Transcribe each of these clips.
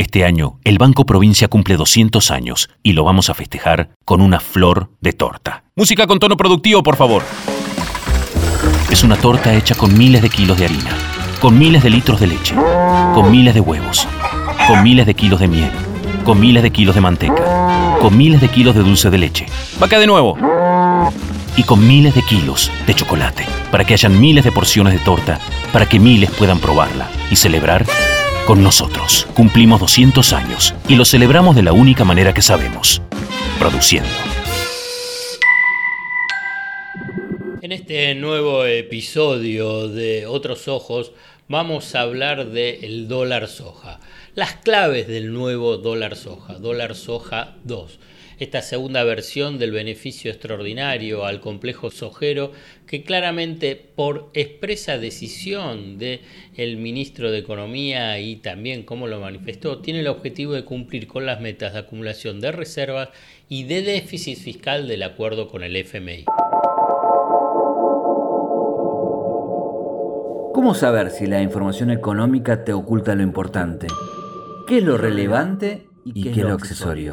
Este año, el Banco Provincia cumple 200 años y lo vamos a festejar con una flor de torta. Música con tono productivo, por favor. Es una torta hecha con miles de kilos de harina, con miles de litros de leche, con miles de huevos, con miles de kilos de miel, con miles de kilos de manteca, con miles de kilos de dulce de leche. Vaca de nuevo. Y con miles de kilos de chocolate, para que hayan miles de porciones de torta, para que miles puedan probarla y celebrar con nosotros. Cumplimos 200 años y lo celebramos de la única manera que sabemos, produciendo. En este nuevo episodio de Otros Ojos vamos a hablar del dólar soja, las claves del nuevo dólar soja, dólar soja 2 esta segunda versión del beneficio extraordinario al complejo sojero que claramente por expresa decisión del el ministro de Economía y también como lo manifestó, tiene el objetivo de cumplir con las metas de acumulación de reservas y de déficit fiscal del acuerdo con el FMI. ¿Cómo saber si la información económica te oculta lo importante? ¿Qué es lo relevante y qué es lo accesorio?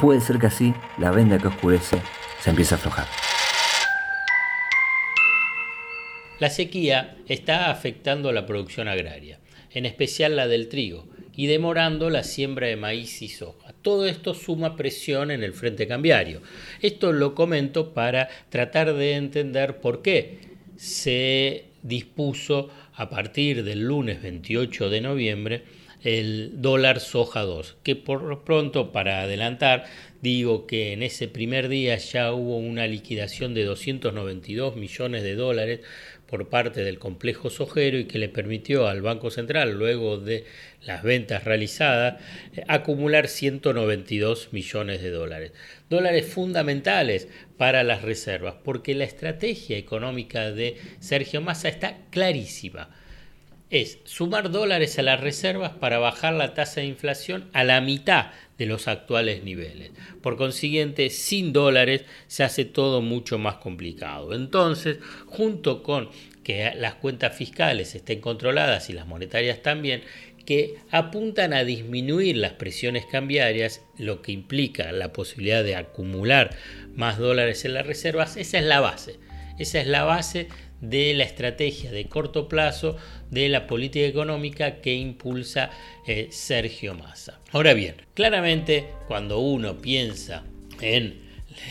puede ser que así la venda que oscurece se empiece a aflojar. La sequía está afectando la producción agraria, en especial la del trigo, y demorando la siembra de maíz y soja. Todo esto suma presión en el frente cambiario. Esto lo comento para tratar de entender por qué se dispuso a partir del lunes 28 de noviembre el dólar soja 2, que por pronto para adelantar digo que en ese primer día ya hubo una liquidación de 292 millones de dólares por parte del complejo sojero y que le permitió al Banco Central, luego de las ventas realizadas, acumular 192 millones de dólares. Dólares fundamentales para las reservas, porque la estrategia económica de Sergio Massa está clarísima es sumar dólares a las reservas para bajar la tasa de inflación a la mitad de los actuales niveles. Por consiguiente, sin dólares se hace todo mucho más complicado. Entonces, junto con que las cuentas fiscales estén controladas y las monetarias también, que apuntan a disminuir las presiones cambiarias, lo que implica la posibilidad de acumular más dólares en las reservas, esa es la base. Esa es la base de la estrategia de corto plazo de la política económica que impulsa eh, Sergio Massa. Ahora bien, claramente cuando uno piensa en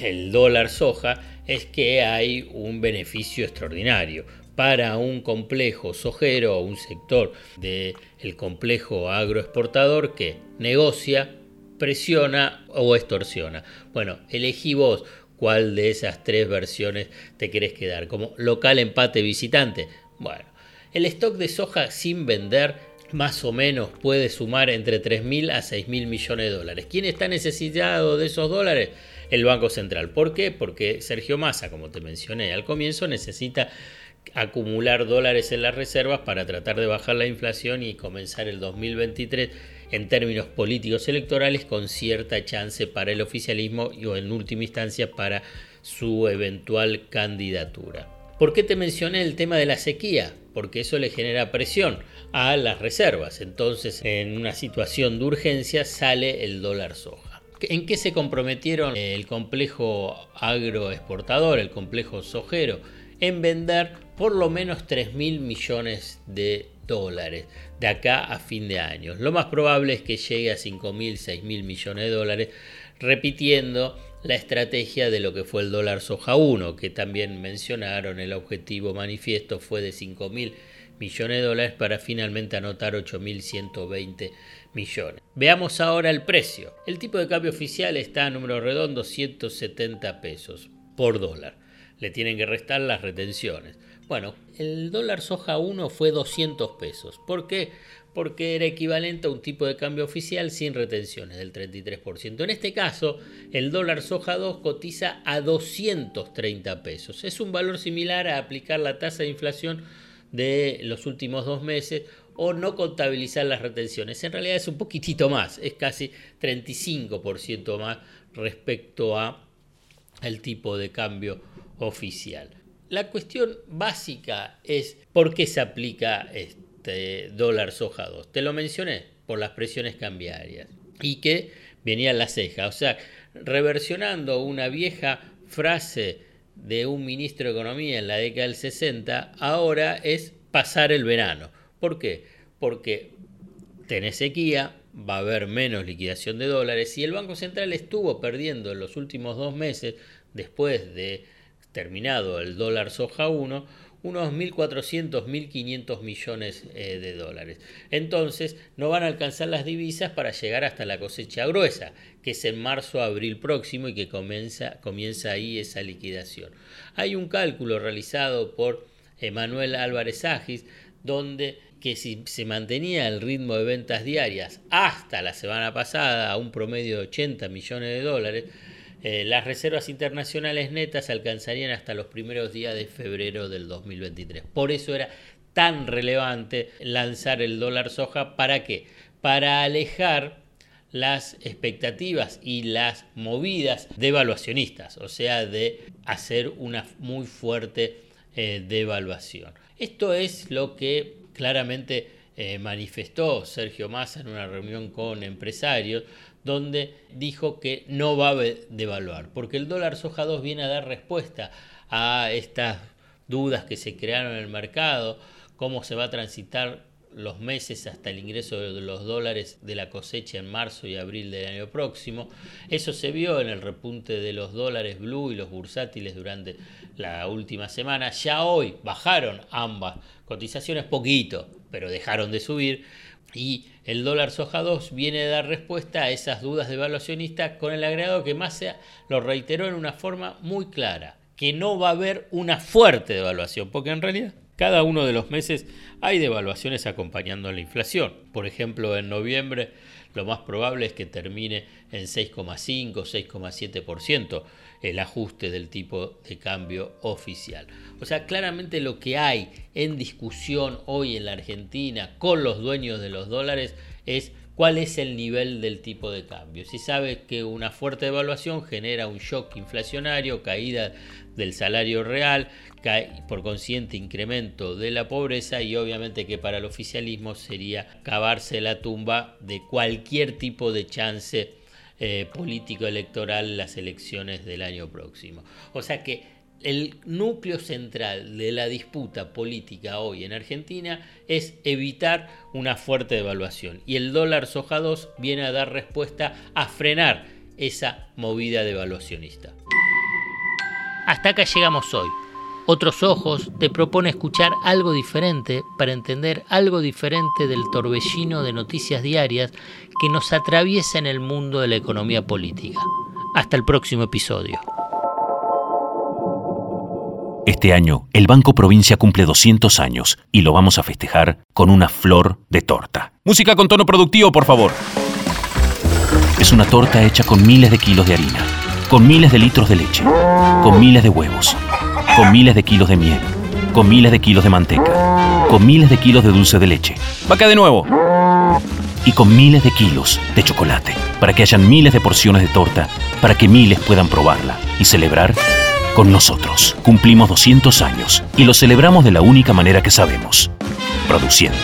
el dólar soja es que hay un beneficio extraordinario para un complejo sojero o un sector del complejo agroexportador que negocia, presiona o extorsiona. Bueno, elegí vos cuál de esas tres versiones te querés quedar, como local empate visitante. Bueno, el stock de soja sin vender más o menos puede sumar entre 3.000 a 6.000 millones de dólares. ¿Quién está necesitado de esos dólares? El Banco Central. ¿Por qué? Porque Sergio Massa, como te mencioné al comienzo, necesita acumular dólares en las reservas para tratar de bajar la inflación y comenzar el 2023 en términos políticos electorales con cierta chance para el oficialismo y o en última instancia para su eventual candidatura. ¿Por qué te mencioné el tema de la sequía? Porque eso le genera presión a las reservas. Entonces, en una situación de urgencia sale el dólar soja. ¿En qué se comprometieron el complejo agroexportador, el complejo sojero? En vender por lo menos 3 mil millones de dólares de acá a fin de año. Lo más probable es que llegue a 5 mil, 6 mil millones de dólares, repitiendo la estrategia de lo que fue el dólar soja 1, que también mencionaron, el objetivo manifiesto fue de 5 mil millones de dólares para finalmente anotar 8.120 millones. Veamos ahora el precio. El tipo de cambio oficial está a número redondo 170 pesos por dólar. Le tienen que restar las retenciones. Bueno, el dólar soja 1 fue 200 pesos. ¿Por qué? porque era equivalente a un tipo de cambio oficial sin retenciones del 33%. En este caso, el dólar soja 2 cotiza a 230 pesos. Es un valor similar a aplicar la tasa de inflación de los últimos dos meses o no contabilizar las retenciones. En realidad es un poquitito más, es casi 35% más respecto a el tipo de cambio oficial. La cuestión básica es por qué se aplica este dólar soja 2. Te lo mencioné por las presiones cambiarias y que venía la ceja. O sea, reversionando una vieja frase de un ministro de Economía en la década del 60, ahora es pasar el verano. ¿Por qué? Porque tenés sequía, va a haber menos liquidación de dólares y el Banco Central estuvo perdiendo en los últimos dos meses, después de terminado el dólar soja 1, unos 1.400, 1.500 millones eh, de dólares. Entonces, no van a alcanzar las divisas para llegar hasta la cosecha gruesa, que es en marzo, abril próximo y que comienza, comienza ahí esa liquidación. Hay un cálculo realizado por Emanuel Álvarez Agis, donde que si se mantenía el ritmo de ventas diarias hasta la semana pasada a un promedio de 80 millones de dólares, eh, las reservas internacionales netas alcanzarían hasta los primeros días de febrero del 2023. Por eso era tan relevante lanzar el dólar soja. ¿Para qué? Para alejar las expectativas y las movidas devaluacionistas, o sea, de hacer una muy fuerte eh, devaluación. Esto es lo que claramente eh, manifestó Sergio Massa en una reunión con empresarios, donde dijo que no va a devaluar, porque el dólar soja 2 viene a dar respuesta a estas dudas que se crearon en el mercado, cómo se va a transitar los meses hasta el ingreso de los dólares de la cosecha en marzo y abril del año próximo. Eso se vio en el repunte de los dólares blue y los bursátiles durante la última semana. Ya hoy bajaron ambas cotizaciones poquito, pero dejaron de subir. Y el dólar soja 2 viene a dar respuesta a esas dudas de evaluacionistas con el agregado que más lo reiteró en una forma muy clara, que no va a haber una fuerte devaluación, porque en realidad cada uno de los meses hay devaluaciones acompañando a la inflación. Por ejemplo, en noviembre lo más probable es que termine en 6,5, 6,7% el ajuste del tipo de cambio oficial. O sea, claramente lo que hay en discusión hoy en la Argentina con los dueños de los dólares es cuál es el nivel del tipo de cambio. Si sabe que una fuerte devaluación genera un shock inflacionario, caída del salario real, por consiguiente incremento de la pobreza y obviamente que para el oficialismo sería cavarse la tumba de cualquier tipo de chance eh, político electoral las elecciones del año próximo. O sea que el núcleo central de la disputa política hoy en Argentina es evitar una fuerte devaluación y el dólar soja 2 viene a dar respuesta a frenar esa movida devaluacionista. Hasta acá llegamos hoy. Otros Ojos te propone escuchar algo diferente para entender algo diferente del torbellino de noticias diarias que nos atraviesa en el mundo de la economía política. Hasta el próximo episodio. Este año, el Banco Provincia cumple 200 años y lo vamos a festejar con una flor de torta. Música con tono productivo, por favor. Es una torta hecha con miles de kilos de harina, con miles de litros de leche, con miles de huevos con miles de kilos de miel, con miles de kilos de manteca, con miles de kilos de dulce de leche. Vaca de nuevo. Y con miles de kilos de chocolate, para que hayan miles de porciones de torta, para que miles puedan probarla y celebrar con nosotros. Cumplimos 200 años y lo celebramos de la única manera que sabemos, produciendo.